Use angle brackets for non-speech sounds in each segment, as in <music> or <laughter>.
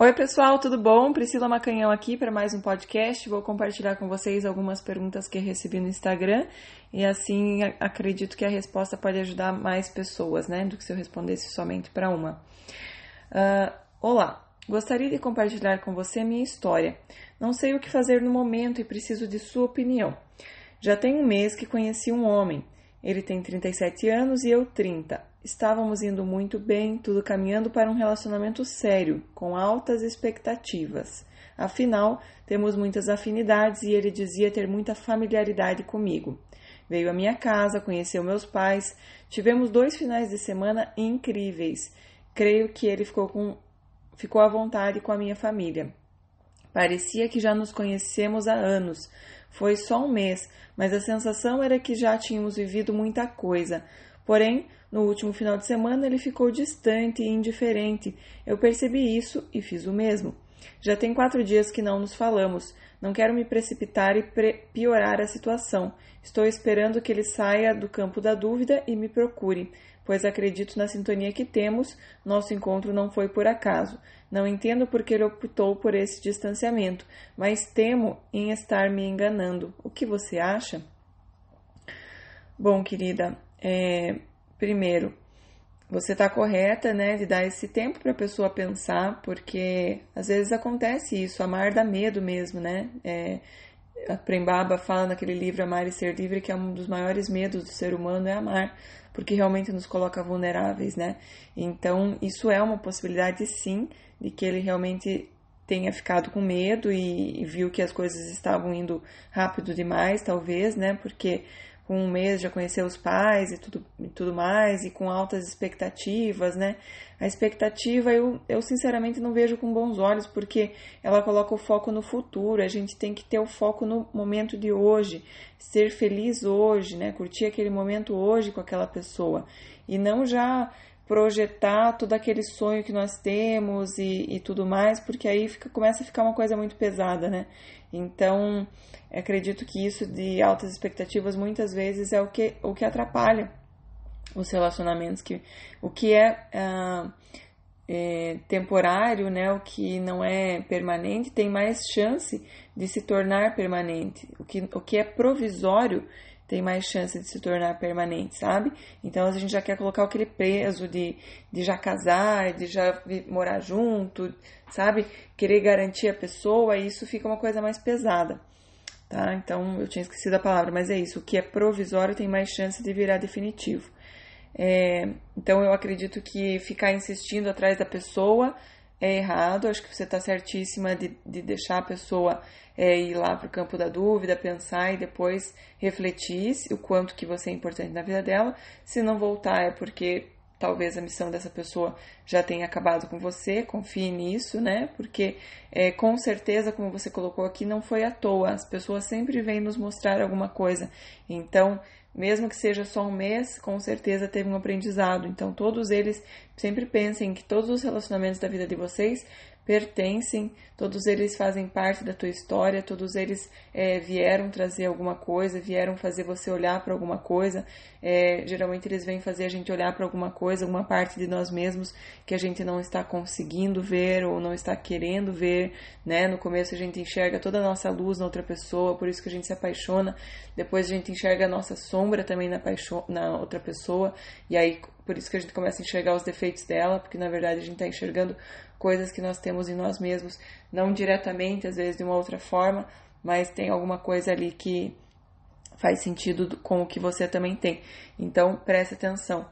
Oi, pessoal, tudo bom? Priscila Macanhão aqui para mais um podcast. Vou compartilhar com vocês algumas perguntas que recebi no Instagram e assim acredito que a resposta pode ajudar mais pessoas, né, do que se eu respondesse somente para uma. Uh, olá, gostaria de compartilhar com você minha história. Não sei o que fazer no momento e preciso de sua opinião. Já tem um mês que conheci um homem. Ele tem 37 anos e eu 30. Estávamos indo muito bem, tudo caminhando para um relacionamento sério, com altas expectativas. Afinal, temos muitas afinidades e ele dizia ter muita familiaridade comigo. Veio à minha casa, conheceu meus pais, tivemos dois finais de semana incríveis. Creio que ele ficou, com, ficou à vontade com a minha família. Parecia que já nos conhecemos há anos. Foi só um mês, mas a sensação era que já tínhamos vivido muita coisa. Porém, no último final de semana ele ficou distante e indiferente. Eu percebi isso e fiz o mesmo. Já tem quatro dias que não nos falamos. Não quero me precipitar e piorar a situação. Estou esperando que ele saia do campo da dúvida e me procure, pois acredito na sintonia que temos. Nosso encontro não foi por acaso. Não entendo por que ele optou por esse distanciamento, mas temo em estar me enganando. O que você acha? Bom, querida, é, primeiro, você está correta, né, de dar esse tempo para a pessoa pensar, porque às vezes acontece isso, amar dá medo mesmo, né? É, a Prembaba fala naquele livro Amar e Ser Livre que é um dos maiores medos do ser humano é amar, porque realmente nos coloca vulneráveis, né? Então, isso é uma possibilidade sim de que ele realmente tenha ficado com medo e, e viu que as coisas estavam indo rápido demais, talvez, né? Porque com um mês já conheceu os pais e tudo, e tudo mais, e com altas expectativas, né? A expectativa eu, eu sinceramente não vejo com bons olhos, porque ela coloca o foco no futuro, a gente tem que ter o foco no momento de hoje, ser feliz hoje, né? Curtir aquele momento hoje com aquela pessoa, e não já projetar todo aquele sonho que nós temos e, e tudo mais, porque aí fica, começa a ficar uma coisa muito pesada, né? Então, acredito que isso de altas expectativas muitas vezes é o que, o que atrapalha os relacionamentos, que o que é, ah, é temporário, né, o que não é permanente, tem mais chance de se tornar permanente. O que, o que é provisório tem mais chance de se tornar permanente, sabe? Então a gente já quer colocar aquele peso de, de já casar, de já morar junto, sabe? Querer garantir a pessoa, e isso fica uma coisa mais pesada, tá? Então eu tinha esquecido a palavra, mas é isso. O que é provisório tem mais chance de virar definitivo. É, então eu acredito que ficar insistindo atrás da pessoa é errado. Acho que você está certíssima de, de deixar a pessoa é, ir lá para o campo da dúvida, pensar e depois refletir o quanto que você é importante na vida dela. Se não voltar é porque talvez a missão dessa pessoa já tenha acabado com você, confie nisso, né? Porque é, com certeza, como você colocou aqui, não foi à toa. As pessoas sempre vêm nos mostrar alguma coisa. Então, mesmo que seja só um mês, com certeza teve um aprendizado. Então, todos eles sempre pensem que todos os relacionamentos da vida de vocês pertencem, todos eles fazem parte da tua história, todos eles é, vieram trazer alguma coisa, vieram fazer você olhar para alguma coisa. É, geralmente eles vêm fazer a gente olhar para alguma coisa, alguma parte de nós mesmos que a gente não está conseguindo ver ou não está querendo ver, né? No começo a gente enxerga toda a nossa luz na outra pessoa, por isso que a gente se apaixona. Depois a gente enxerga a nossa sombra também na, na outra pessoa, e aí por isso que a gente começa a enxergar os defeitos dela, porque na verdade a gente está enxergando coisas que nós temos em nós mesmos, não diretamente, às vezes de uma outra forma, mas tem alguma coisa ali que faz sentido com o que você também tem. Então, preste atenção.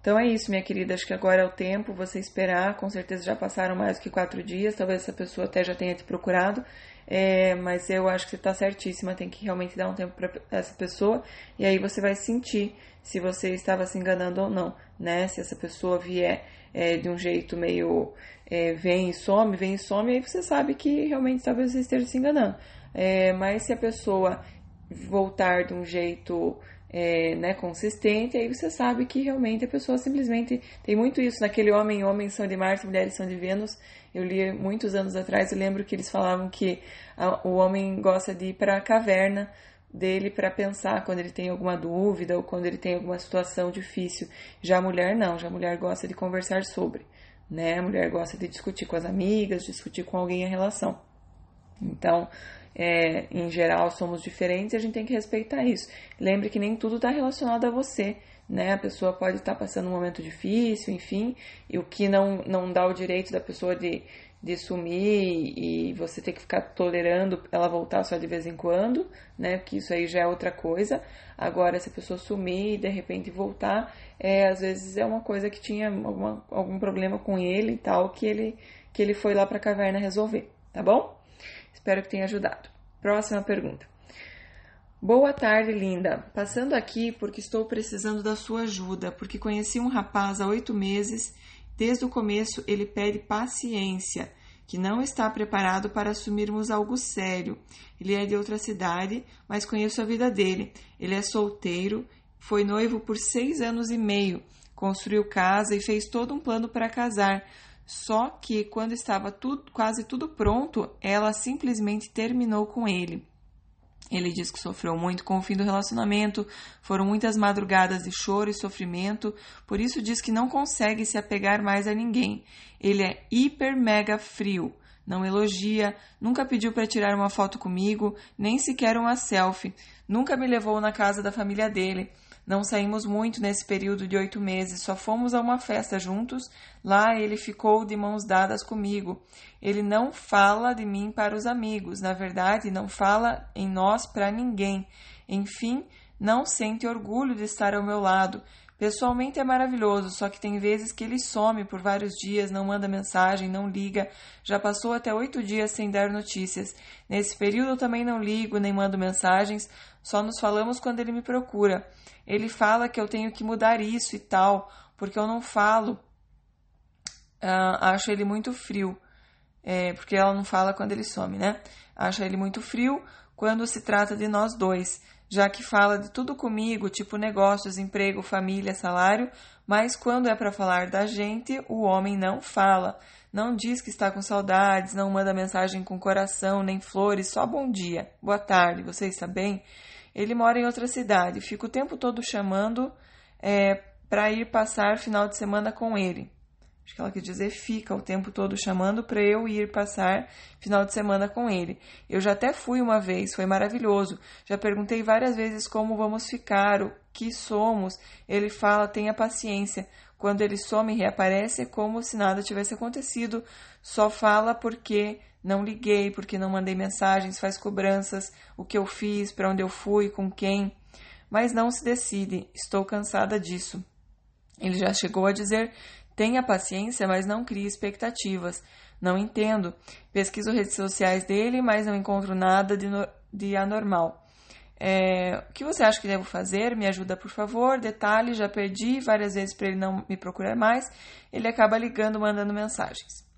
Então é isso, minha querida. Acho que agora é o tempo você esperar. Com certeza já passaram mais do que quatro dias. Talvez essa pessoa até já tenha te procurado. É, mas eu acho que você está certíssima. Tem que realmente dar um tempo para essa pessoa. E aí você vai sentir se você estava se enganando ou não, né? Se essa pessoa vier é, de um jeito meio é, vem e some, vem e some, aí você sabe que realmente talvez você esteja se enganando. É, mas se a pessoa voltar de um jeito é, né, consistente, aí você sabe que realmente a pessoa simplesmente tem muito isso. Naquele homem, homens são de Marte, mulheres são de Vênus. Eu li muitos anos atrás, eu lembro que eles falavam que a, o homem gosta de ir para a caverna dele para pensar quando ele tem alguma dúvida ou quando ele tem alguma situação difícil. Já a mulher não, já a mulher gosta de conversar sobre, né? A mulher gosta de discutir com as amigas, discutir com alguém a relação. Então, é, em geral, somos diferentes e a gente tem que respeitar isso. Lembre que nem tudo está relacionado a você, né? A pessoa pode estar tá passando um momento difícil, enfim, e o que não, não dá o direito da pessoa de, de sumir e você ter que ficar tolerando ela voltar só de vez em quando, né? Porque isso aí já é outra coisa. Agora, se a pessoa sumir e de repente voltar, é, às vezes é uma coisa que tinha alguma, algum problema com ele e tal, que ele, que ele foi lá para a caverna resolver, tá bom? Espero que tenha ajudado. Próxima pergunta. Boa tarde, linda. Passando aqui porque estou precisando da sua ajuda, porque conheci um rapaz há oito meses. Desde o começo ele pede paciência, que não está preparado para assumirmos algo sério. Ele é de outra cidade, mas conheço a vida dele. Ele é solteiro, foi noivo por seis anos e meio, construiu casa e fez todo um plano para casar. Só que quando estava tudo, quase tudo pronto, ela simplesmente terminou com ele. Ele diz que sofreu muito com o fim do relacionamento, foram muitas madrugadas de choro e sofrimento, por isso diz que não consegue se apegar mais a ninguém. Ele é hiper mega frio, não elogia, nunca pediu para tirar uma foto comigo, nem sequer uma selfie, nunca me levou na casa da família dele. Não saímos muito nesse período de oito meses, só fomos a uma festa juntos. Lá ele ficou de mãos dadas comigo. Ele não fala de mim para os amigos, na verdade, não fala em nós para ninguém. Enfim, não sente orgulho de estar ao meu lado. Pessoalmente é maravilhoso, só que tem vezes que ele some por vários dias, não manda mensagem, não liga. Já passou até oito dias sem dar notícias. Nesse período eu também não ligo, nem mando mensagens, só nos falamos quando ele me procura. Ele fala que eu tenho que mudar isso e tal, porque eu não falo. Uh, acho ele muito frio. É, porque ela não fala quando ele some, né? Acha ele muito frio quando se trata de nós dois, já que fala de tudo comigo, tipo negócios, emprego, família, salário, mas quando é para falar da gente, o homem não fala. Não diz que está com saudades, não manda mensagem com coração, nem flores, só bom dia, boa tarde, você está bem? Ele mora em outra cidade, fica o tempo todo chamando é, para ir passar final de semana com ele. Acho que ela quer dizer fica o tempo todo chamando para eu ir passar final de semana com ele. Eu já até fui uma vez, foi maravilhoso. Já perguntei várias vezes como vamos ficar, o que somos. Ele fala, tenha paciência. Quando ele some e reaparece, é como se nada tivesse acontecido. Só fala porque não liguei, porque não mandei mensagens, faz cobranças, o que eu fiz, para onde eu fui, com quem. Mas não se decide. Estou cansada disso. Ele já chegou a dizer Tenha paciência, mas não crie expectativas. Não entendo. Pesquiso redes sociais dele, mas não encontro nada de, no, de anormal. É, o que você acha que devo fazer? Me ajuda, por favor. Detalhe: já perdi várias vezes para ele não me procurar mais. Ele acaba ligando, mandando mensagens.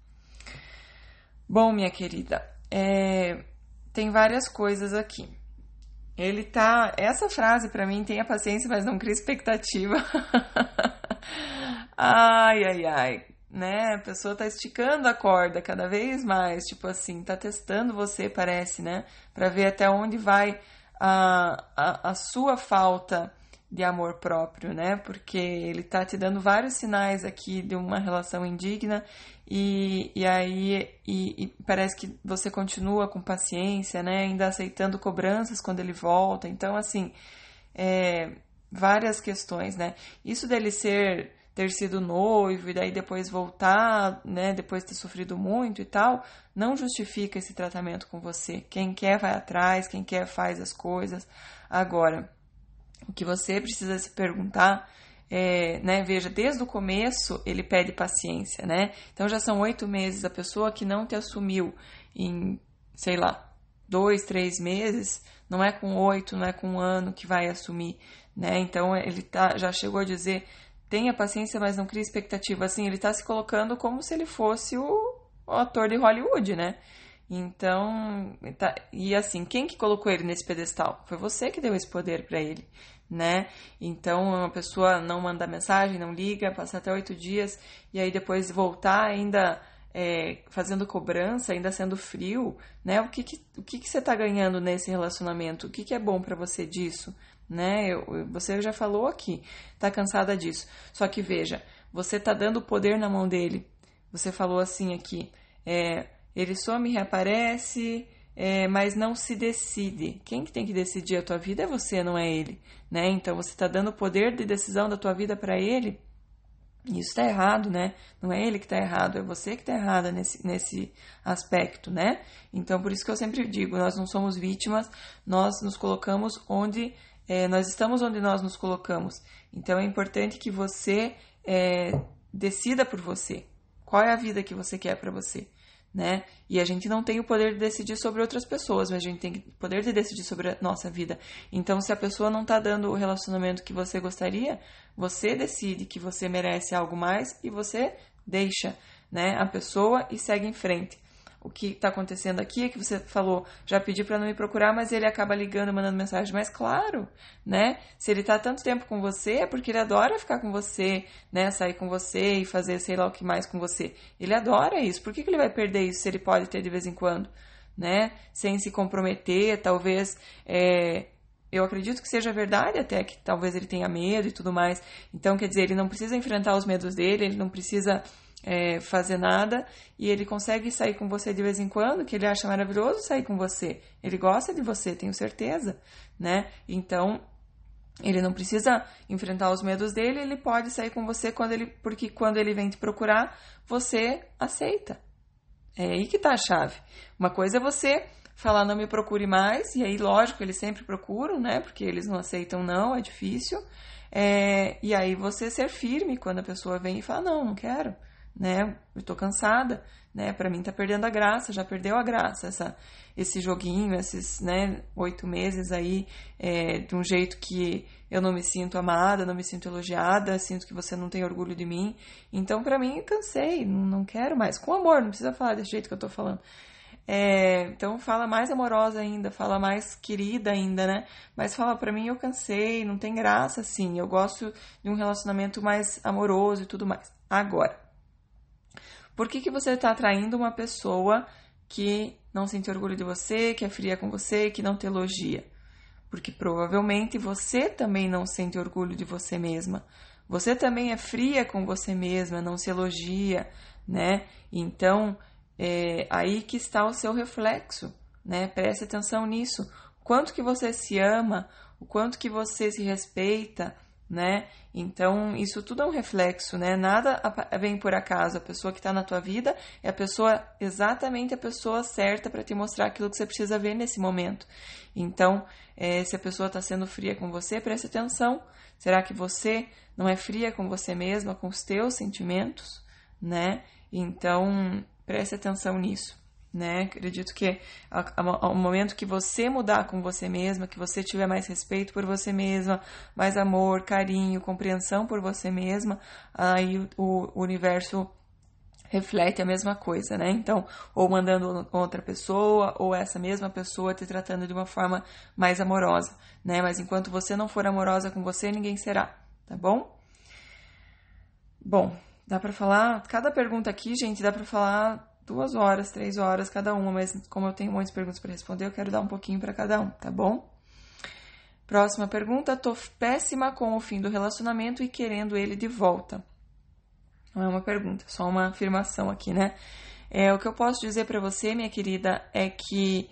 Bom, minha querida, é, tem várias coisas aqui. Ele tá. Essa frase para mim, tenha paciência, mas não crie expectativa. <laughs> Ai, ai, ai. Né? A pessoa tá esticando a corda cada vez mais, tipo assim, tá testando você, parece, né? Para ver até onde vai a, a, a sua falta de amor próprio, né? Porque ele tá te dando vários sinais aqui de uma relação indigna e, e aí e, e parece que você continua com paciência, né? Ainda aceitando cobranças quando ele volta. Então, assim, é, várias questões, né? Isso dele ser ter sido noivo e daí depois voltar, né, depois de ter sofrido muito e tal, não justifica esse tratamento com você. Quem quer vai atrás, quem quer faz as coisas. Agora, o que você precisa se perguntar é, né, veja, desde o começo ele pede paciência, né? Então já são oito meses a pessoa que não te assumiu em, sei lá, dois, três meses, não é com oito, não é com um ano que vai assumir, né? Então ele tá, já chegou a dizer tenha paciência, mas não crie expectativa. Assim, ele está se colocando como se ele fosse o, o ator de Hollywood, né? Então, tá, e assim, quem que colocou ele nesse pedestal? Foi você que deu esse poder para ele, né? Então, uma pessoa não manda mensagem, não liga, passa até oito dias e aí depois voltar ainda é, fazendo cobrança, ainda sendo frio, né? O que que, o que, que você está ganhando nesse relacionamento? O que, que é bom para você disso? Né? Eu, você já falou aqui, tá cansada disso. Só que veja, você tá dando poder na mão dele. você falou assim aqui, é, ele some e reaparece, é, mas não se decide. Quem que tem que decidir a tua vida é você, não é ele, né? Então você está dando o poder de decisão da tua vida para ele. Isso está errado, né? Não é ele que está errado, é você que está errada nesse, nesse aspecto, né? Então, por isso que eu sempre digo, nós não somos vítimas, nós nos colocamos onde, é, nós estamos onde nós nos colocamos. Então, é importante que você é, decida por você. Qual é a vida que você quer para você? né? E a gente não tem o poder de decidir sobre outras pessoas, mas a gente tem o poder de decidir sobre a nossa vida. Então, se a pessoa não está dando o relacionamento que você gostaria, você decide que você merece algo mais e você deixa, né, a pessoa e segue em frente o que está acontecendo aqui que você falou, já pedi para não me procurar, mas ele acaba ligando, mandando mensagem. Mas claro, né? Se ele está tanto tempo com você, é porque ele adora ficar com você, né? Sair com você e fazer sei lá o que mais com você. Ele adora isso. Por que, que ele vai perder isso se ele pode ter de vez em quando, né? Sem se comprometer, talvez. É, eu acredito que seja verdade, até que talvez ele tenha medo e tudo mais. Então, quer dizer, ele não precisa enfrentar os medos dele, ele não precisa é, fazer nada e ele consegue sair com você de vez em quando, que ele acha maravilhoso sair com você. Ele gosta de você, tenho certeza, né? Então, ele não precisa enfrentar os medos dele, ele pode sair com você quando ele, porque quando ele vem te procurar, você aceita. É aí que tá a chave. Uma coisa é você falar não me procure mais, e aí, lógico, eles sempre procuram, né? Porque eles não aceitam não, é difícil. É, e aí você ser firme quando a pessoa vem e fala, não, não quero né? Eu tô cansada, né? Para mim tá perdendo a graça, já perdeu a graça essa, esse joguinho, esses, né? Oito meses aí é, de um jeito que eu não me sinto amada, não me sinto elogiada, sinto que você não tem orgulho de mim. Então, para mim, cansei, não quero mais. Com amor, não precisa falar desse jeito que eu tô falando. É, então fala mais amorosa ainda, fala mais querida ainda, né? Mas fala para mim eu cansei, não tem graça assim. Eu gosto de um relacionamento mais amoroso e tudo mais. Agora, por que, que você está atraindo uma pessoa que não sente orgulho de você, que é fria com você, que não te elogia? Porque provavelmente você também não sente orgulho de você mesma. Você também é fria com você mesma, não se elogia, né? Então, é aí que está o seu reflexo, né? Preste atenção nisso. Quanto que você se ama, o quanto que você se respeita, né? Então, isso tudo é um reflexo, né? Nada vem por acaso. A pessoa que está na tua vida é a pessoa, exatamente a pessoa certa para te mostrar aquilo que você precisa ver nesse momento. Então, é, se a pessoa está sendo fria com você, preste atenção. Será que você não é fria com você mesma, com os teus sentimentos, né? Então, preste atenção nisso né? Acredito que ao momento que você mudar com você mesma, que você tiver mais respeito por você mesma, mais amor, carinho, compreensão por você mesma, aí o, o universo reflete a mesma coisa, né? Então, ou mandando outra pessoa, ou essa mesma pessoa te tratando de uma forma mais amorosa, né? Mas enquanto você não for amorosa com você, ninguém será, tá bom? Bom, dá para falar, cada pergunta aqui, gente, dá para falar duas horas, três horas cada uma, mas como eu tenho muitas perguntas para responder, eu quero dar um pouquinho para cada um, tá bom? Próxima pergunta: tô péssima com o fim do relacionamento e querendo ele de volta. Não é uma pergunta, só uma afirmação aqui, né? É, o que eu posso dizer para você, minha querida, é que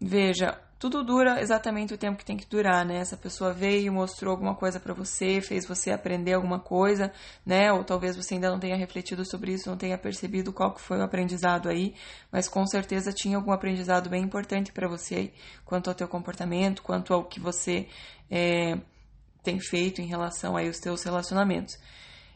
veja, tudo dura exatamente o tempo que tem que durar, né? Essa pessoa veio, mostrou alguma coisa para você, fez você aprender alguma coisa, né? Ou talvez você ainda não tenha refletido sobre isso, não tenha percebido qual que foi o aprendizado aí, mas com certeza tinha algum aprendizado bem importante para você quanto ao teu comportamento, quanto ao que você é, tem feito em relação aí aos teus relacionamentos.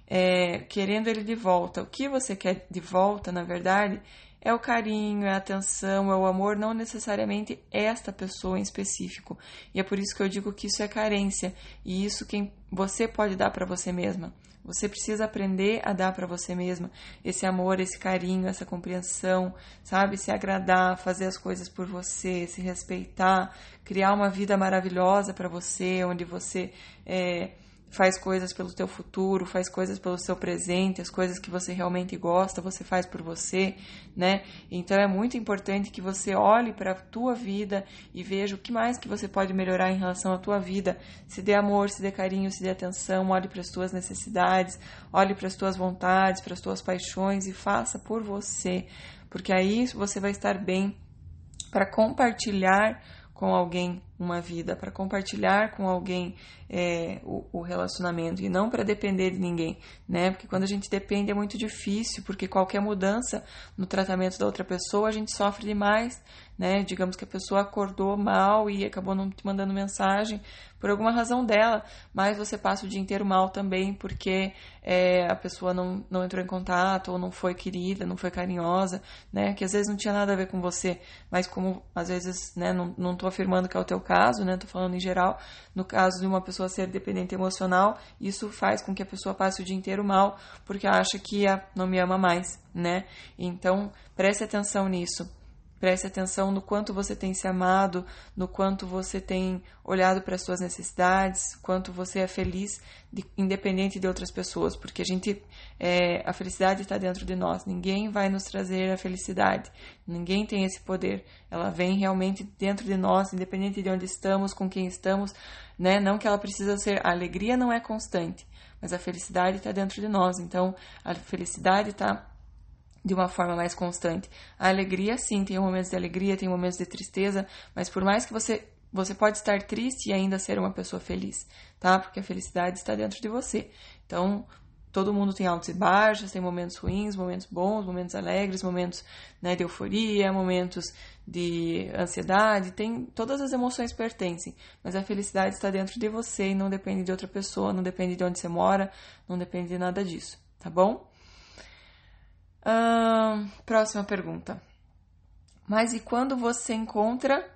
É, querendo ele de volta, o que você quer de volta, na verdade, é o carinho, é a atenção, é o amor, não necessariamente esta pessoa em específico. E é por isso que eu digo que isso é carência e isso quem você pode dar para você mesma. Você precisa aprender a dar para você mesma esse amor, esse carinho, essa compreensão, sabe? Se agradar, fazer as coisas por você, se respeitar, criar uma vida maravilhosa para você, onde você é, faz coisas pelo teu futuro, faz coisas pelo seu presente, as coisas que você realmente gosta, você faz por você, né? Então é muito importante que você olhe para a tua vida e veja o que mais que você pode melhorar em relação à tua vida. Se dê amor, se dê carinho, se dê atenção, olhe para as tuas necessidades, olhe para as tuas vontades, para as tuas paixões e faça por você, porque aí você vai estar bem para compartilhar com alguém uma vida, para compartilhar com alguém é, o, o, relacionamento e não para depender de ninguém, né? Porque quando a gente depende é muito difícil, porque qualquer mudança no tratamento da outra pessoa a gente sofre demais, né? Digamos que a pessoa acordou mal e acabou não te mandando mensagem por alguma razão dela, mas você passa o dia inteiro mal também porque é, a pessoa não, não entrou em contato ou não foi querida, não foi carinhosa, né? Que às vezes não tinha nada a ver com você, mas como às vezes, né? Não, não tô afirmando que é o teu caso, né? Tô falando em geral. No caso de uma pessoa ser dependente emocional, isso faz com que a pessoa passe o dia inteiro mal, porque acha que não me ama mais, né? Então, preste atenção nisso. Preste atenção no quanto você tem se amado, no quanto você tem olhado para as suas necessidades, quanto você é feliz, de, independente de outras pessoas, porque a gente, é, a felicidade está dentro de nós. Ninguém vai nos trazer a felicidade. Ninguém tem esse poder. Ela vem realmente dentro de nós, independente de onde estamos, com quem estamos, né? Não que ela precisa ser. A alegria não é constante, mas a felicidade está dentro de nós. Então, a felicidade está de uma forma mais constante. A alegria, sim, tem momentos de alegria, tem momentos de tristeza, mas por mais que você você pode estar triste e ainda ser uma pessoa feliz, tá? Porque a felicidade está dentro de você. Então, todo mundo tem altos e baixos, tem momentos ruins, momentos bons, momentos alegres, momentos né, de euforia, momentos de ansiedade, tem todas as emoções pertencem, mas a felicidade está dentro de você e não depende de outra pessoa, não depende de onde você mora, não depende de nada disso, tá bom? Próxima pergunta. Mas e quando você encontra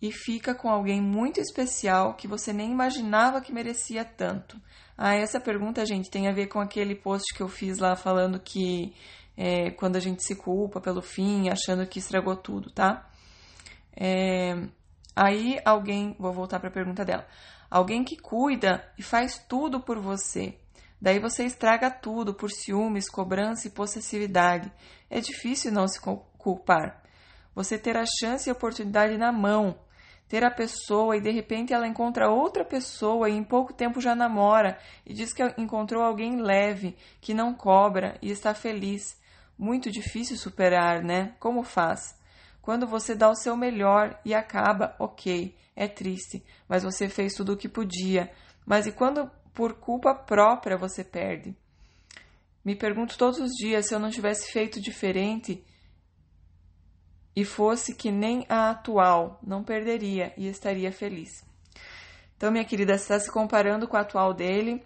e fica com alguém muito especial que você nem imaginava que merecia tanto? Ah, essa pergunta, gente, tem a ver com aquele post que eu fiz lá falando que é, quando a gente se culpa pelo fim, achando que estragou tudo, tá? É, aí alguém, vou voltar para a pergunta dela. Alguém que cuida e faz tudo por você, Daí você estraga tudo por ciúmes, cobrança e possessividade. É difícil não se culpar. Você ter a chance e a oportunidade na mão, ter a pessoa e de repente ela encontra outra pessoa e em pouco tempo já namora e diz que encontrou alguém leve, que não cobra e está feliz. Muito difícil superar, né? Como faz? Quando você dá o seu melhor e acaba, ok, é triste, mas você fez tudo o que podia. Mas e quando por culpa própria você perde. Me pergunto todos os dias se eu não tivesse feito diferente e fosse que nem a atual, não perderia e estaria feliz. Então, minha querida, você está se comparando com a atual dele,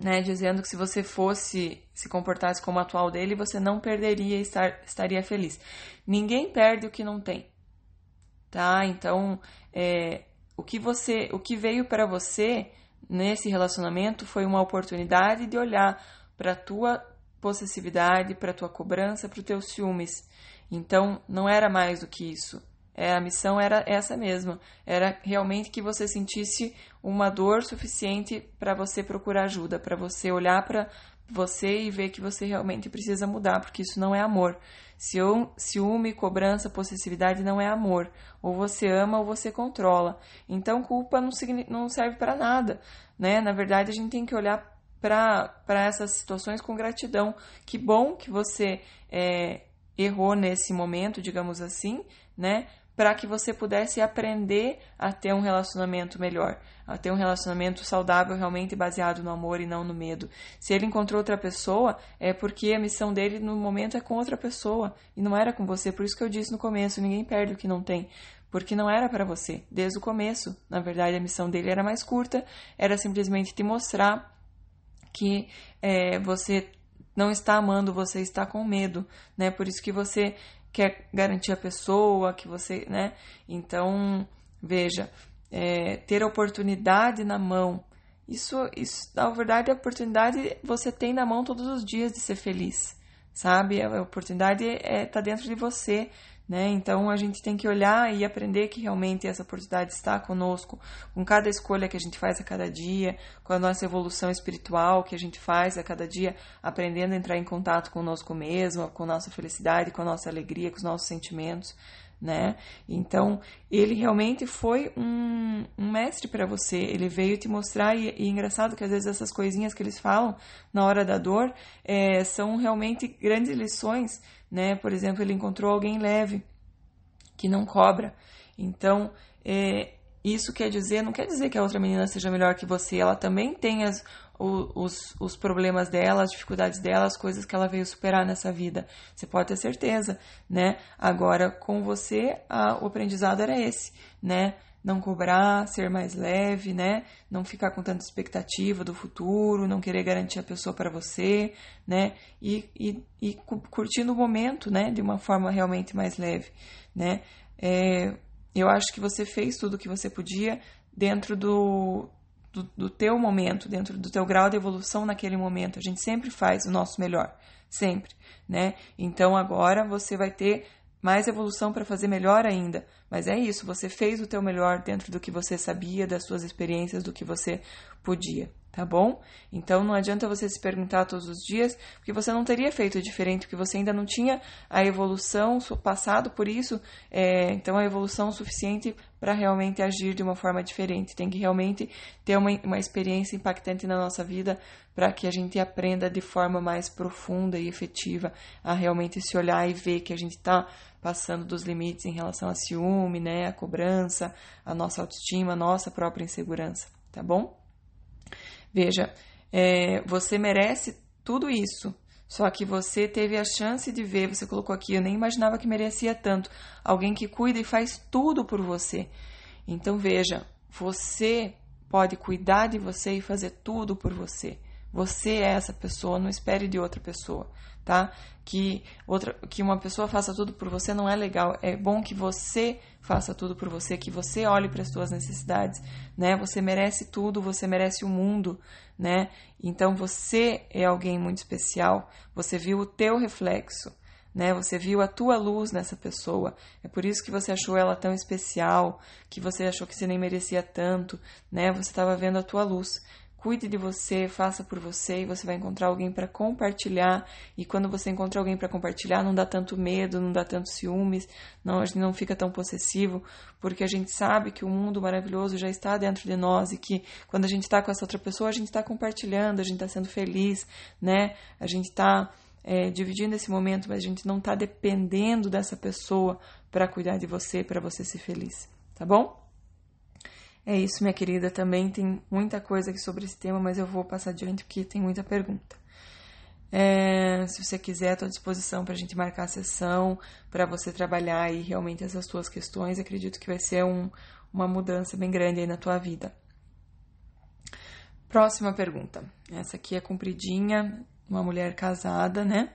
né, dizendo que se você fosse se comportasse como a atual dele, você não perderia e estar, estaria feliz. Ninguém perde o que não tem, tá? Então, é, o que você, o que veio para você nesse relacionamento foi uma oportunidade de olhar para a tua possessividade, para a tua cobrança, para os teus ciúmes. Então, não era mais do que isso. É, a missão era essa mesma. Era realmente que você sentisse uma dor suficiente para você procurar ajuda, para você olhar para você e ver que você realmente precisa mudar, porque isso não é amor. Ciúme, cobrança, possessividade não é amor. Ou você ama ou você controla. Então, culpa não, serve para nada. Né? Na verdade, a gente tem que olhar para essas situações com gratidão. Que bom que você é, errou nesse momento, digamos assim, né? Para que você pudesse aprender a ter um relacionamento melhor, a ter um relacionamento saudável realmente baseado no amor e não no medo. Se ele encontrou outra pessoa, é porque a missão dele no momento é com outra pessoa e não era com você. Por isso que eu disse no começo, ninguém perde o que não tem. Porque não era para você, desde o começo. Na verdade, a missão dele era mais curta, era simplesmente te mostrar que é, você não está amando, você está com medo, né? Por isso que você quer garantir a pessoa, que você, né? Então, veja, é, ter a oportunidade na mão. Isso, isso, na verdade, a oportunidade você tem na mão todos os dias de ser feliz, sabe? A oportunidade é tá dentro de você, né? Então a gente tem que olhar e aprender que realmente essa oportunidade está conosco, com cada escolha que a gente faz a cada dia, com a nossa evolução espiritual que a gente faz a cada dia, aprendendo a entrar em contato conosco mesmo, com nossa felicidade, com a nossa alegria, com os nossos sentimentos, né? Então, ele realmente foi um, um mestre para você. Ele veio te mostrar, e, e, engraçado que às vezes essas coisinhas que eles falam na hora da dor é, são realmente grandes lições né? Por exemplo, ele encontrou alguém leve que não cobra. Então, é, isso quer dizer, não quer dizer que a outra menina seja melhor que você. Ela também tem as, os, os problemas dela, as dificuldades dela, as coisas que ela veio superar nessa vida. Você pode ter certeza, né? Agora, com você, a, o aprendizado era esse, né? não cobrar, ser mais leve, né? Não ficar com tanta expectativa do futuro, não querer garantir a pessoa para você, né? E, e, e, curtindo o momento, né? De uma forma realmente mais leve, né? É, eu acho que você fez tudo o que você podia dentro do, do, do teu momento, dentro do teu grau de evolução naquele momento. A gente sempre faz o nosso melhor, sempre, né? Então agora você vai ter mais evolução para fazer melhor ainda. Mas é isso, você fez o teu melhor dentro do que você sabia, das suas experiências, do que você podia tá bom? Então não adianta você se perguntar todos os dias, porque você não teria feito diferente, porque você ainda não tinha a evolução passado por isso, é, então a evolução suficiente para realmente agir de uma forma diferente. Tem que realmente ter uma, uma experiência impactante na nossa vida para que a gente aprenda de forma mais profunda e efetiva a realmente se olhar e ver que a gente está passando dos limites em relação a ciúme, né, a cobrança, a nossa autoestima, a nossa própria insegurança, tá bom? Veja, é, você merece tudo isso. Só que você teve a chance de ver, você colocou aqui, eu nem imaginava que merecia tanto. Alguém que cuida e faz tudo por você. Então veja, você pode cuidar de você e fazer tudo por você. Você é essa pessoa, não espere de outra pessoa, tá? Que outra que uma pessoa faça tudo por você não é legal. É bom que você faça tudo por você, que você olhe para as suas necessidades, né? Você merece tudo, você merece o mundo, né? Então você é alguém muito especial. Você viu o teu reflexo, né? Você viu a tua luz nessa pessoa. É por isso que você achou ela tão especial, que você achou que você nem merecia tanto, né? Você estava vendo a tua luz. Cuide de você, faça por você e você vai encontrar alguém para compartilhar. E quando você encontra alguém para compartilhar, não dá tanto medo, não dá tanto ciúmes, não, a gente não fica tão possessivo, porque a gente sabe que o mundo maravilhoso já está dentro de nós e que quando a gente está com essa outra pessoa, a gente está compartilhando, a gente está sendo feliz, né? A gente está é, dividindo esse momento, mas a gente não está dependendo dessa pessoa para cuidar de você, para você ser feliz, tá bom? É isso, minha querida. Também tem muita coisa aqui sobre esse tema, mas eu vou passar adiante porque tem muita pergunta. É, se você quiser, estou à disposição para a gente marcar a sessão, para você trabalhar aí realmente essas suas questões. Acredito que vai ser um, uma mudança bem grande aí na tua vida. Próxima pergunta. Essa aqui é compridinha, uma mulher casada, né?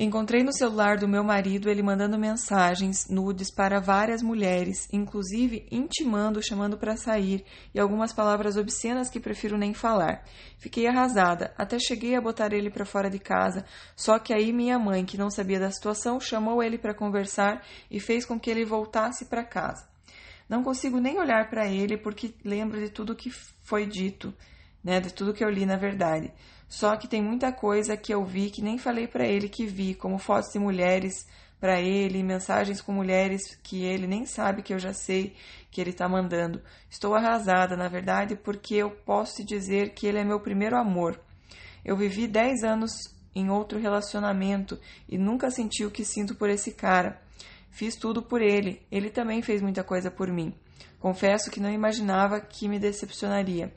Encontrei no celular do meu marido ele mandando mensagens nudes para várias mulheres, inclusive intimando, chamando para sair e algumas palavras obscenas que prefiro nem falar. Fiquei arrasada, até cheguei a botar ele para fora de casa, só que aí minha mãe, que não sabia da situação, chamou ele para conversar e fez com que ele voltasse para casa. Não consigo nem olhar para ele porque lembro de tudo que foi dito, né, de tudo que eu li na verdade. Só que tem muita coisa que eu vi que nem falei para ele que vi, como fotos de mulheres para ele, mensagens com mulheres que ele nem sabe que eu já sei que ele está mandando. Estou arrasada, na verdade, porque eu posso te dizer que ele é meu primeiro amor. Eu vivi 10 anos em outro relacionamento e nunca senti o que sinto por esse cara. Fiz tudo por ele, ele também fez muita coisa por mim. Confesso que não imaginava que me decepcionaria.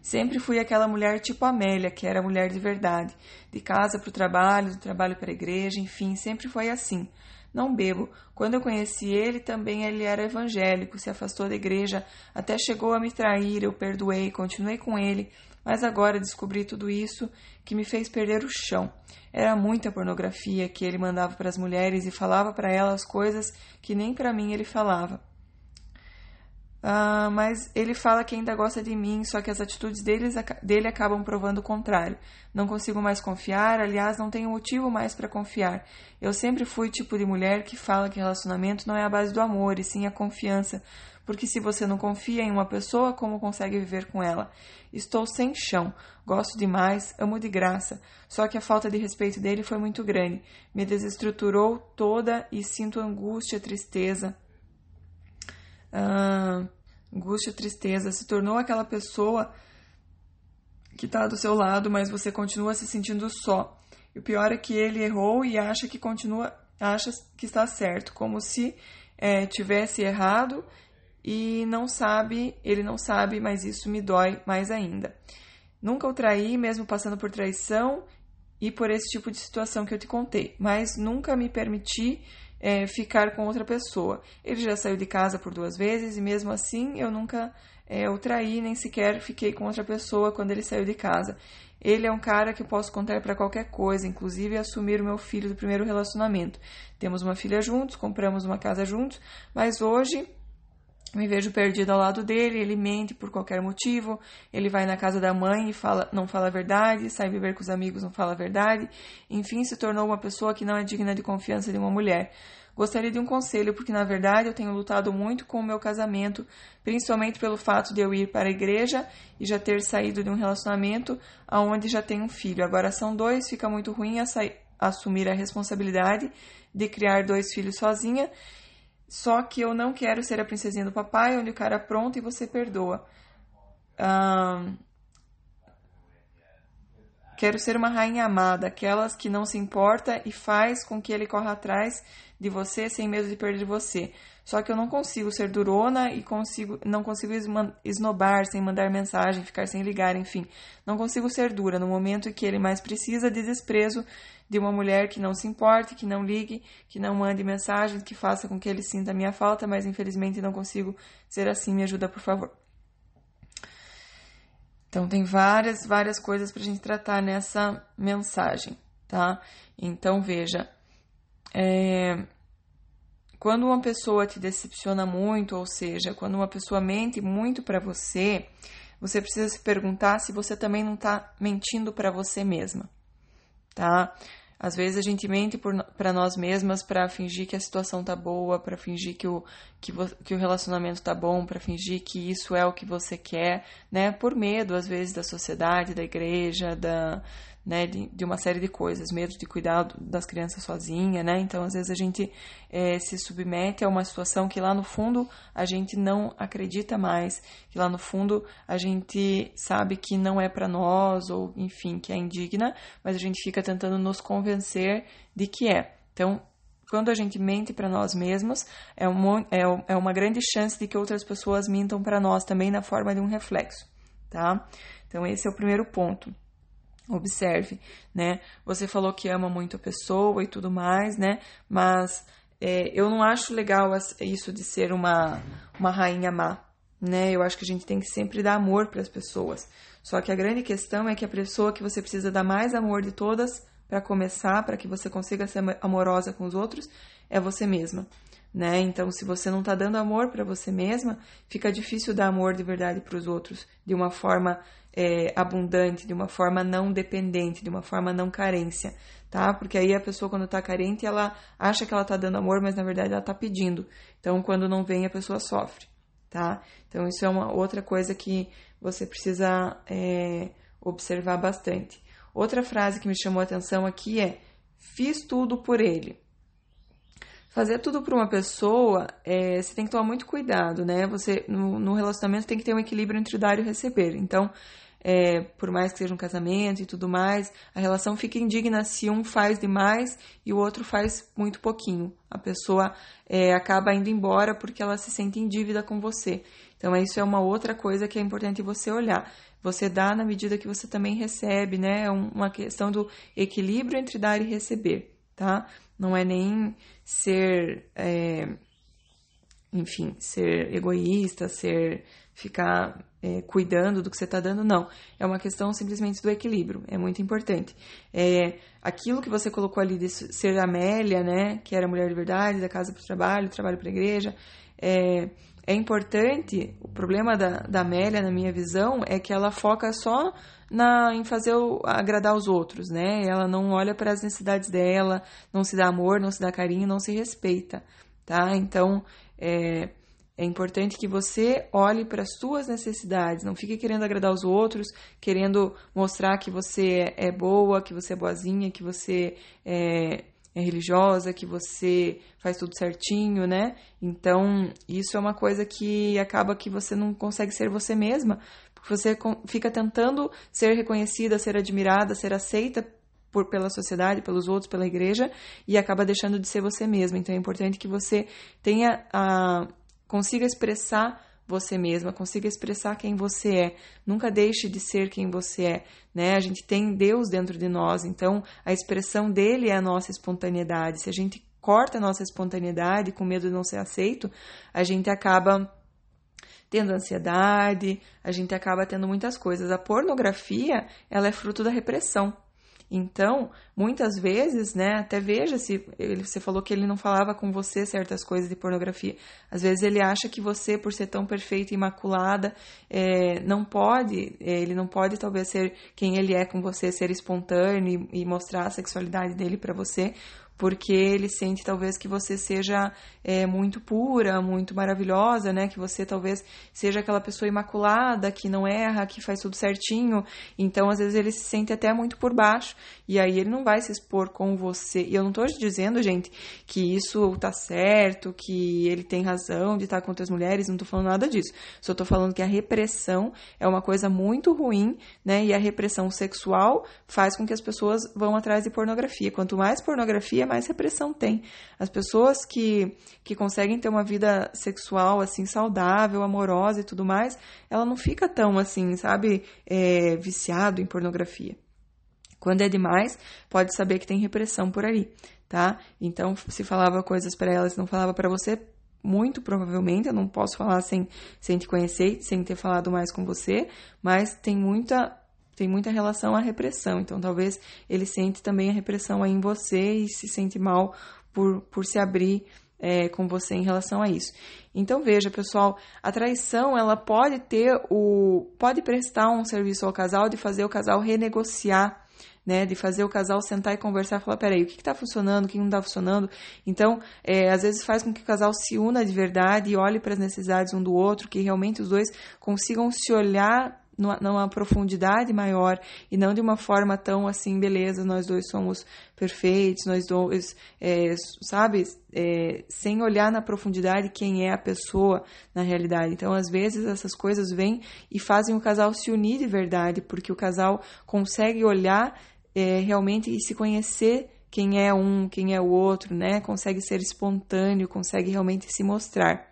Sempre fui aquela mulher tipo Amélia, que era mulher de verdade, de casa para o trabalho, do trabalho para a igreja, enfim, sempre foi assim. Não bebo. Quando eu conheci ele, também ele era evangélico, se afastou da igreja, até chegou a me trair, eu perdoei, continuei com ele, mas agora descobri tudo isso que me fez perder o chão. Era muita pornografia que ele mandava para as mulheres e falava para elas coisas que nem para mim ele falava. Uh, mas ele fala que ainda gosta de mim, só que as atitudes deles, dele acabam provando o contrário. Não consigo mais confiar, aliás, não tenho motivo mais para confiar. Eu sempre fui tipo de mulher que fala que relacionamento não é a base do amor, e sim a confiança. Porque se você não confia em uma pessoa, como consegue viver com ela? Estou sem chão, gosto demais, amo de graça. Só que a falta de respeito dele foi muito grande. Me desestruturou toda e sinto angústia, tristeza ah, angústia, tristeza, se tornou aquela pessoa que está do seu lado, mas você continua se sentindo só. E o pior é que ele errou e acha que continua, acha que está certo, como se é, tivesse errado e não sabe, ele não sabe, mas isso me dói mais ainda. Nunca o traí, mesmo passando por traição e por esse tipo de situação que eu te contei, mas nunca me permiti é, ficar com outra pessoa. Ele já saiu de casa por duas vezes e mesmo assim eu nunca é, o traí, nem sequer fiquei com outra pessoa quando ele saiu de casa. Ele é um cara que eu posso contar para qualquer coisa, inclusive assumir o meu filho do primeiro relacionamento. Temos uma filha juntos, compramos uma casa juntos, mas hoje me vejo perdida ao lado dele, ele mente por qualquer motivo, ele vai na casa da mãe e fala, não fala a verdade, sai beber com os amigos, não fala a verdade, enfim, se tornou uma pessoa que não é digna de confiança de uma mulher. Gostaria de um conselho, porque na verdade eu tenho lutado muito com o meu casamento, principalmente pelo fato de eu ir para a igreja e já ter saído de um relacionamento aonde já tenho um filho. Agora são dois, fica muito ruim assumir a responsabilidade de criar dois filhos sozinha só que eu não quero ser a princesinha do papai, onde o cara é pronto e você perdoa. Um, quero ser uma rainha amada, aquelas que não se importa e faz com que ele corra atrás de você sem medo de perder você. Só que eu não consigo ser durona e consigo, não consigo esnobar sem mandar mensagem, ficar sem ligar, enfim. Não consigo ser dura no momento em que ele mais precisa de desprezo de uma mulher que não se importe, que não ligue, que não mande mensagens, que faça com que ele sinta a minha falta, mas infelizmente não consigo ser assim. Me ajuda, por favor. Então, tem várias, várias coisas para a gente tratar nessa mensagem, tá? Então, veja, é, quando uma pessoa te decepciona muito, ou seja, quando uma pessoa mente muito para você, você precisa se perguntar se você também não está mentindo para você mesma, tá? Às vezes a gente mente para nós mesmas para fingir que a situação tá boa, para fingir que o, que, que o relacionamento tá bom, para fingir que isso é o que você quer, né? Por medo, às vezes, da sociedade, da igreja, da, né, de, uma série de coisas, medo de cuidar das crianças sozinha, né? Então, às vezes a gente é, se submete a uma situação que lá no fundo a gente não acredita mais, que lá no fundo a gente sabe que não é para nós ou, enfim, que é indigna, mas a gente fica tentando nos convencer de que é. Então, quando a gente mente para nós mesmos, é uma, é, é uma grande chance de que outras pessoas mintam para nós também na forma de um reflexo, tá? Então, esse é o primeiro ponto. Observe, né? Você falou que ama muito a pessoa e tudo mais, né? Mas é, eu não acho legal isso de ser uma, uma rainha má, né? Eu acho que a gente tem que sempre dar amor para as pessoas. Só que a grande questão é que a pessoa que você precisa dar mais amor de todas para começar, para que você consiga ser amorosa com os outros, é você mesma. Né? Então, se você não está dando amor para você mesma, fica difícil dar amor de verdade para os outros de uma forma é, abundante, de uma forma não dependente, de uma forma não carência, tá? Porque aí a pessoa, quando está carente, ela acha que ela está dando amor, mas na verdade ela está pedindo. Então, quando não vem, a pessoa sofre, tá? Então, isso é uma outra coisa que você precisa é, observar bastante. Outra frase que me chamou a atenção aqui é: fiz tudo por ele. Fazer tudo por uma pessoa, é, você tem que tomar muito cuidado, né? Você, no, no relacionamento, tem que ter um equilíbrio entre dar e receber. Então, é, por mais que seja um casamento e tudo mais, a relação fica indigna se um faz demais e o outro faz muito pouquinho. A pessoa é, acaba indo embora porque ela se sente em dívida com você. Então, isso é uma outra coisa que é importante você olhar. Você dá na medida que você também recebe, né? É uma questão do equilíbrio entre dar e receber, tá? Não é nem ser. É, enfim, ser egoísta, ser ficar é, cuidando do que você está dando, não. É uma questão simplesmente do equilíbrio, é muito importante. É, aquilo que você colocou ali de ser Amélia, né, que era mulher de verdade, da casa para o trabalho, trabalho para a igreja, é, é importante, o problema da, da Amélia, na minha visão, é que ela foca só na, em fazer o, agradar os outros, né? Ela não olha para as necessidades dela, não se dá amor, não se dá carinho, não se respeita, tá? Então, é, é importante que você olhe para as suas necessidades, não fique querendo agradar os outros, querendo mostrar que você é boa, que você é boazinha, que você é, é religiosa, que você faz tudo certinho, né? Então, isso é uma coisa que acaba que você não consegue ser você mesma, porque você fica tentando ser reconhecida, ser admirada, ser aceita por, pela sociedade, pelos outros, pela igreja, e acaba deixando de ser você mesma. Então é importante que você tenha a consiga expressar você mesma, consiga expressar quem você é. Nunca deixe de ser quem você é, né? A gente tem Deus dentro de nós, então a expressão dele é a nossa espontaneidade. Se a gente corta a nossa espontaneidade com medo de não ser aceito, a gente acaba tendo ansiedade, a gente acaba tendo muitas coisas. A pornografia, ela é fruto da repressão. Então, muitas vezes, né, até veja se ele, você falou que ele não falava com você certas coisas de pornografia. Às vezes ele acha que você, por ser tão perfeita e imaculada, é, não pode, é, ele não pode talvez ser quem ele é com você, ser espontâneo e, e mostrar a sexualidade dele para você, porque ele sente talvez que você seja é, muito pura, muito maravilhosa, né? Que você talvez seja aquela pessoa imaculada, que não erra, que faz tudo certinho. Então, às vezes, ele se sente até muito por baixo. E aí ele não vai se expor com você. E eu não tô dizendo, gente, que isso tá certo, que ele tem razão de estar com outras mulheres, não tô falando nada disso. Só tô falando que a repressão é uma coisa muito ruim, né? E a repressão sexual faz com que as pessoas vão atrás de pornografia. Quanto mais pornografia, mais repressão tem. As pessoas que, que conseguem ter uma vida sexual, assim, saudável, amorosa e tudo mais, ela não fica tão, assim, sabe, é, viciado em pornografia. Quando é demais, pode saber que tem repressão por aí, tá? Então, se falava coisas para ela, se não falava para você, muito provavelmente, eu não posso falar sem, sem te conhecer, sem ter falado mais com você, mas tem muita tem muita relação à repressão. Então, talvez ele sente também a repressão aí em você e se sente mal por, por se abrir é, com você em relação a isso. Então, veja, pessoal, a traição, ela pode ter o... pode prestar um serviço ao casal de fazer o casal renegociar né, de fazer o casal sentar e conversar e falar, peraí, o que está funcionando, o que não está funcionando. Então, é, às vezes faz com que o casal se una de verdade e olhe para as necessidades um do outro, que realmente os dois consigam se olhar numa profundidade maior e não de uma forma tão assim, beleza, nós dois somos perfeitos, nós dois, é, sabe, é, sem olhar na profundidade quem é a pessoa na realidade. Então, às vezes, essas coisas vêm e fazem o casal se unir de verdade, porque o casal consegue olhar é, realmente e se conhecer quem é um, quem é o outro, né? Consegue ser espontâneo, consegue realmente se mostrar.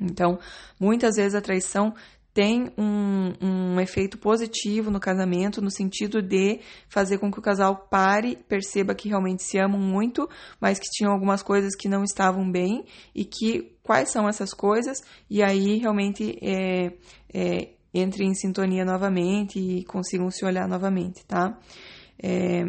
Então, muitas vezes a traição tem um, um efeito positivo no casamento, no sentido de fazer com que o casal pare, perceba que realmente se amam muito, mas que tinham algumas coisas que não estavam bem e que quais são essas coisas, e aí realmente é, é, entrem em sintonia novamente e consigam se olhar novamente, tá? É,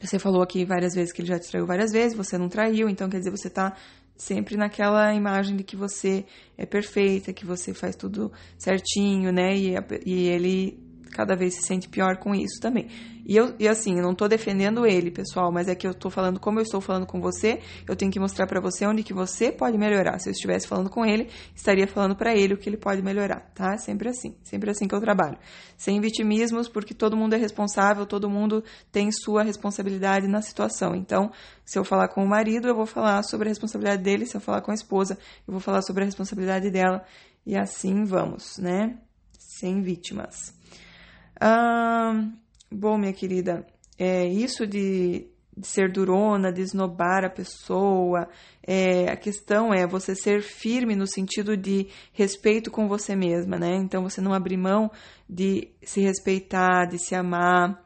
você falou aqui várias vezes que ele já te traiu várias vezes, você não traiu, então quer dizer, você tá sempre naquela imagem de que você é perfeita, que você faz tudo certinho, né? E, e ele cada vez se sente pior com isso também. E, eu, e assim, eu não estou defendendo ele, pessoal, mas é que eu estou falando, como eu estou falando com você, eu tenho que mostrar para você onde que você pode melhorar. Se eu estivesse falando com ele, estaria falando para ele o que ele pode melhorar, tá? Sempre assim, sempre assim que eu trabalho. Sem vitimismos, porque todo mundo é responsável, todo mundo tem sua responsabilidade na situação. Então, se eu falar com o marido, eu vou falar sobre a responsabilidade dele, se eu falar com a esposa, eu vou falar sobre a responsabilidade dela. E assim vamos, né? Sem vítimas. Bom, minha querida, é isso de, de ser durona, de esnobar a pessoa. É, a questão é você ser firme no sentido de respeito com você mesma, né? Então você não abrir mão de se respeitar, de se amar,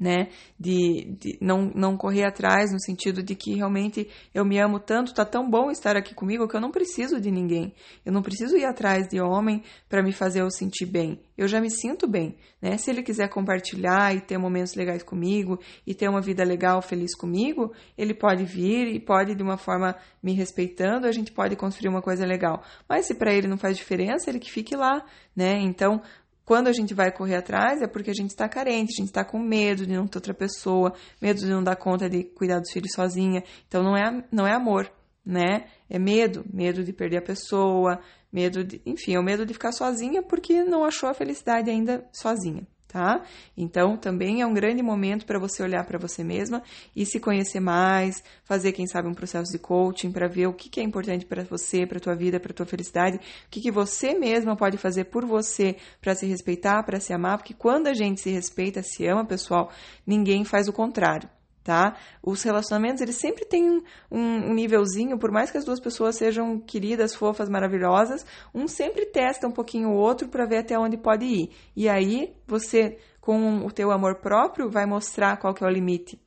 né? De, de, não, não correr atrás no sentido de que realmente eu me amo tanto, tá tão bom estar aqui comigo que eu não preciso de ninguém. Eu não preciso ir atrás de homem para me fazer eu sentir bem. Eu já me sinto bem, né? Se ele quiser compartilhar e ter momentos legais comigo e ter uma vida legal, feliz comigo, ele pode vir e pode de uma forma me respeitando, a gente pode construir uma coisa legal. Mas se para ele não faz diferença, ele que fique lá, né? Então, quando a gente vai correr atrás é porque a gente está carente, a gente está com medo de não ter outra pessoa, medo de não dar conta de cuidar dos filhos sozinha. Então não é, não é amor, né? É medo, medo de perder a pessoa, medo de, enfim, é o medo de ficar sozinha porque não achou a felicidade ainda sozinha tá? Então, também é um grande momento para você olhar para você mesma e se conhecer mais, fazer, quem sabe, um processo de coaching para ver o que, que é importante para você, para tua vida, para tua felicidade, o que, que você mesma pode fazer por você para se respeitar, para se amar, porque quando a gente se respeita, se ama, pessoal, ninguém faz o contrário tá? Os relacionamentos, eles sempre têm um, um, nívelzinho, por mais que as duas pessoas sejam queridas, fofas, maravilhosas, um sempre testa um pouquinho o outro para ver até onde pode ir. E aí, você, com o teu amor próprio, vai mostrar qual que é o limite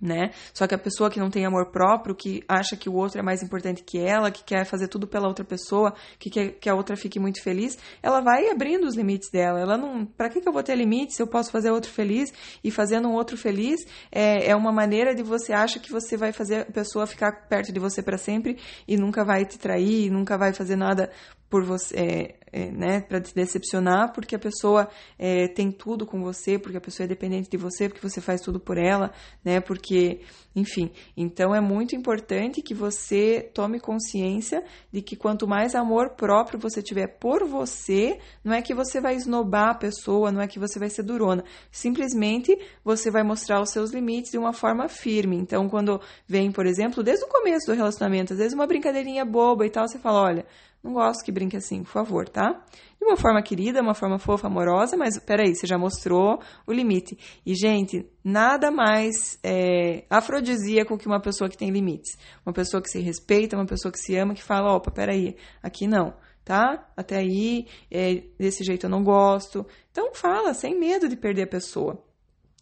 né? Só que a pessoa que não tem amor próprio, que acha que o outro é mais importante que ela, que quer fazer tudo pela outra pessoa, que quer que a outra fique muito feliz, ela vai abrindo os limites dela. Ela não, para que, que eu vou ter limites se eu posso fazer outro feliz e fazendo um outro feliz é, é uma maneira de você acha que você vai fazer a pessoa ficar perto de você para sempre e nunca vai te trair, nunca vai fazer nada por você, é, é, né, para te decepcionar, porque a pessoa é, tem tudo com você, porque a pessoa é dependente de você, porque você faz tudo por ela, né, porque, enfim. Então é muito importante que você tome consciência de que quanto mais amor próprio você tiver por você, não é que você vai esnobar a pessoa, não é que você vai ser durona, simplesmente você vai mostrar os seus limites de uma forma firme. Então, quando vem, por exemplo, desde o começo do relacionamento, às vezes uma brincadeirinha boba e tal, você fala, olha, não gosto que brinque assim, por favor, tá? De uma forma querida, uma forma fofa, amorosa, mas peraí, você já mostrou o limite. E, gente, nada mais é, afrodisíaco que uma pessoa que tem limites. Uma pessoa que se respeita, uma pessoa que se ama, que fala, opa, peraí, aqui não, tá? Até aí, é, desse jeito eu não gosto. Então, fala, sem medo de perder a pessoa.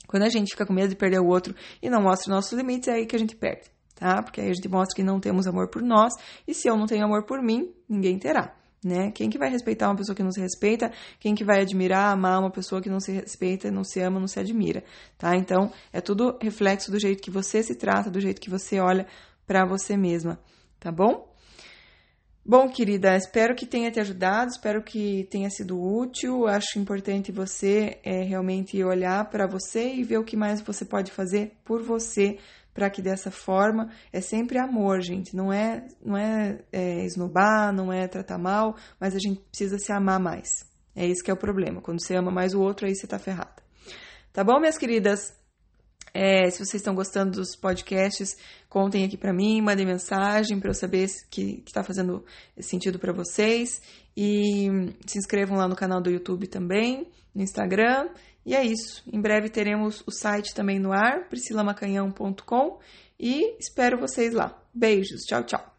Quando a gente fica com medo de perder o outro e não mostra nossos limites, é aí que a gente perde tá? Porque aí a gente mostra que não temos amor por nós, e se eu não tenho amor por mim, ninguém terá. Né? Quem que vai respeitar uma pessoa que não se respeita? Quem que vai admirar, amar uma pessoa que não se respeita, não se ama, não se admira, tá? Então, é tudo reflexo do jeito que você se trata, do jeito que você olha para você mesma, tá bom? Bom, querida, espero que tenha te ajudado, espero que tenha sido útil. Acho importante você é, realmente olhar para você e ver o que mais você pode fazer por você para que dessa forma é sempre amor, gente. Não é, não é, é esnobar, não é tratar mal, mas a gente precisa se amar mais. É isso que é o problema. Quando você ama mais o outro, aí você tá ferrada. Tá bom, minhas queridas? É, se vocês estão gostando dos podcasts, contem aqui para mim, mandem mensagem para eu saber que está fazendo sentido para vocês. E se inscrevam lá no canal do YouTube também, no Instagram. E é isso. Em breve teremos o site também no ar, priscilamacanhão.com. E espero vocês lá. Beijos. Tchau, tchau.